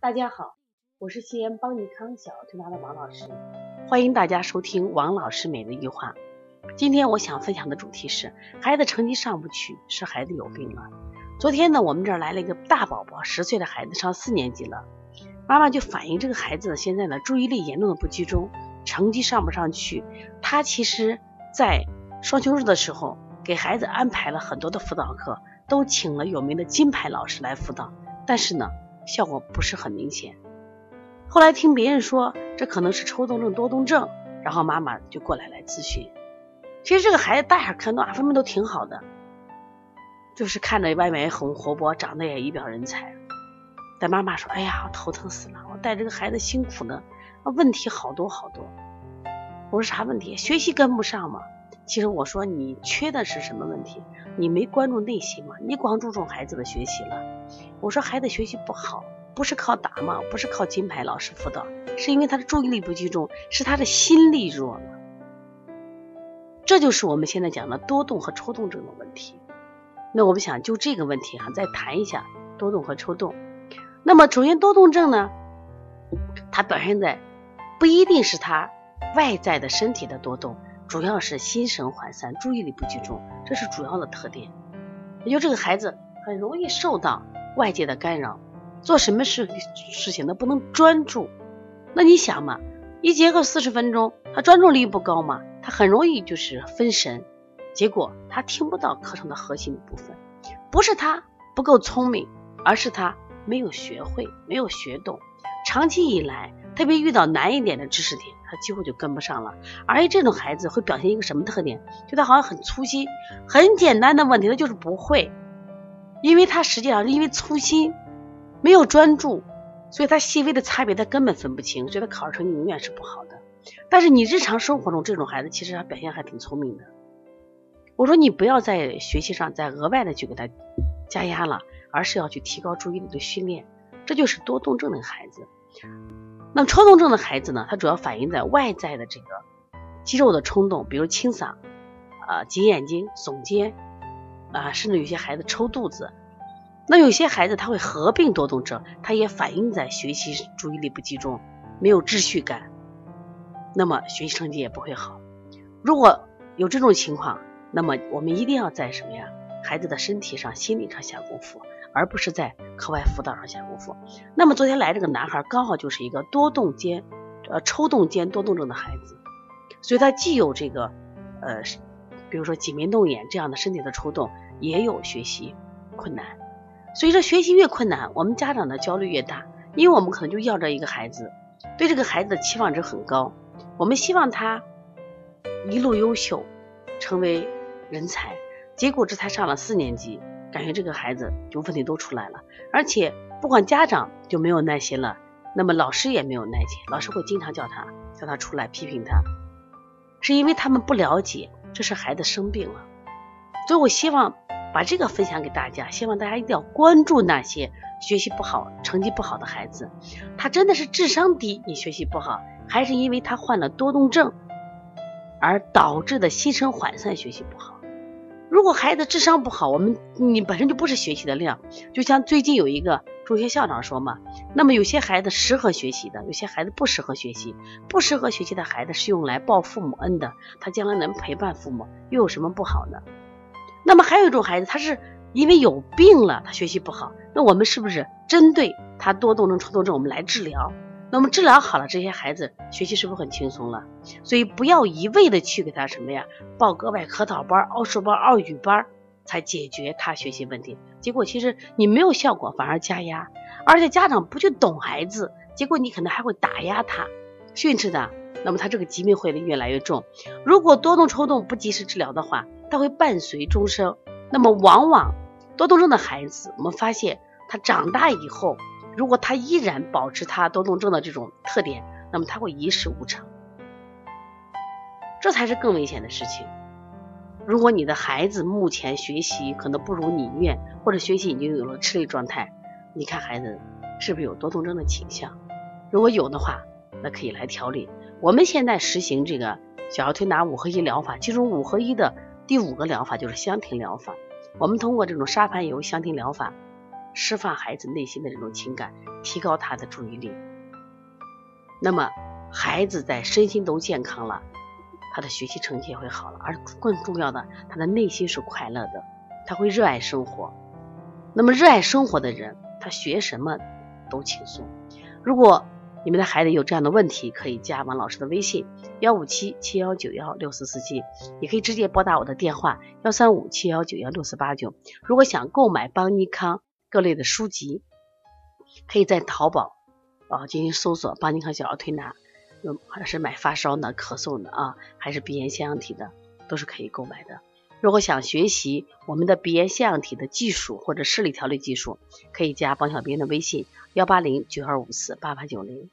大家好，我是西安邦尼康小儿推拿的王老师，欢迎大家收听王老师每日一句话。今天我想分享的主题是孩子成绩上不去，是孩子有病了。昨天呢，我们这儿来了一个大宝宝，十岁的孩子上四年级了，妈妈就反映这个孩子现在呢注意力严重的不集中，成绩上不上去。他其实，在双休日的时候给孩子安排了很多的辅导课，都请了有名的金牌老师来辅导，但是呢，效果不是很明显。后来听别人说这可能是抽动症、多动症，然后妈妈就过来来咨询。其实这个孩子大眼看哪方面都挺好的，就是看着外面也很活泼，长得也一表人才。但妈妈说：“哎呀，头疼死了！我带这个孩子辛苦的，问题好多好多。”我说：“啥问题？学习跟不上吗？”其实我说：“你缺的是什么问题？你没关注内心吗？你光注重孩子的学习了。”我说：“孩子学习不好，不是靠打吗？不是靠金牌老师辅导，是因为他的注意力不集中，是他的心力弱了。”这就是我们现在讲的多动和抽动症的问题。那我们想就这个问题哈，再谈一下多动和抽动。那么首先多动症呢，它表现在不一定是他外在的身体的多动，主要是心神涣散、注意力不集中，这是主要的特点。也就这个孩子很容易受到外界的干扰，做什么事事情都不能专注。那你想嘛，一节课四十分钟，他专注力不高嘛？他很容易就是分神，结果他听不到课程的核心部分。不是他不够聪明，而是他没有学会，没有学懂。长期以来，特别遇到难一点的知识点，他几乎就跟不上了。而且这种孩子会表现一个什么特点？就他好像很粗心，很简单的问题他就是不会，因为他实际上是因为粗心，没有专注，所以他细微的差别他根本分不清，所以他考试成绩永远是不好的。但是你日常生活中这种孩子，其实他表现还挺聪明的。我说你不要在学习上再额外的去给他加压了，而是要去提高注意力的训练。这就是多动症的孩子。那么抽动症的孩子呢？他主要反映在外在的这个肌肉的冲动，比如清嗓、啊挤眼睛、耸肩啊，甚至有些孩子抽肚子。那有些孩子他会合并多动症，他也反映在学习注意力不集中、没有秩序感。那么学习成绩也不会好。如果有这种情况，那么我们一定要在什么呀？孩子的身体上、心理上下功夫，而不是在课外辅导上下功夫。那么昨天来这个男孩刚好就是一个多动间呃抽动间多动症的孩子，所以他既有这个呃，比如说挤眉弄眼这样的身体的抽动，也有学习困难。所以说学习越困难，我们家长的焦虑越大，因为我们可能就要这一个孩子，对这个孩子的期望值很高。我们希望他一路优秀，成为人才。结果这才上了四年级，感觉这个孩子就问题都出来了。而且不管家长就没有耐心了，那么老师也没有耐心，老师会经常叫他叫他出来批评他，是因为他们不了解这是孩子生病了。所以我希望把这个分享给大家，希望大家一定要关注那些学习不好、成绩不好的孩子。他真的是智商低，你学习不好。还是因为他患了多动症而导致的心神涣散，学习不好。如果孩子智商不好，我们你本身就不是学习的量。就像最近有一个中学校长说嘛，那么有些孩子适合学习的，有些孩子不适合学习。不适合学习的孩子是用来报父母恩的，他将来能陪伴父母，又有什么不好呢？那么还有一种孩子，他是因为有病了，他学习不好，那我们是不是针对他多动症、抽动症，我们来治疗？那么治疗好了，这些孩子学习是不是很轻松了？所以不要一味的去给他什么呀，报课外科考班、奥数班、奥语班，才解决他学习问题。结果其实你没有效果，反而加压，而且家长不去懂孩子，结果你可能还会打压他、训斥他，那么他这个疾病会越来越重。如果多动抽动不及时治疗的话，他会伴随终生。那么往往多动症的孩子，我们发现他长大以后。如果他依然保持他多动症的这种特点，那么他会一事无成，这才是更危险的事情。如果你的孩子目前学习可能不如你愿，或者学习已经有了吃力状态，你看孩子是不是有多动症的倾向？如果有的话，那可以来调理。我们现在实行这个小儿推拿五合一疗法，其中五合一的第五个疗法就是香庭疗法。我们通过这种沙盘油香庭疗法。释放孩子内心的这种情感，提高他的注意力。那么孩子在身心都健康了，他的学习成绩也会好了，而更重要的，他的内心是快乐的，他会热爱生活。那么热爱生活的人，他学什么都轻松。如果你们的孩子有这样的问题，可以加王老师的微信幺五七七幺九幺六四四七，也可以直接拨打我的电话幺三五七幺九幺六四八九。如果想购买邦尼康各类的书籍，可以在淘宝啊进行搜索帮您康小儿推拿，或者是买发烧的、咳嗽的啊，还是鼻炎腺样体的，都是可以购买的。如果想学习我们的鼻炎腺样体的技术或者视力调理技术，可以加邦小编的微信幺八零九二五四八八九零。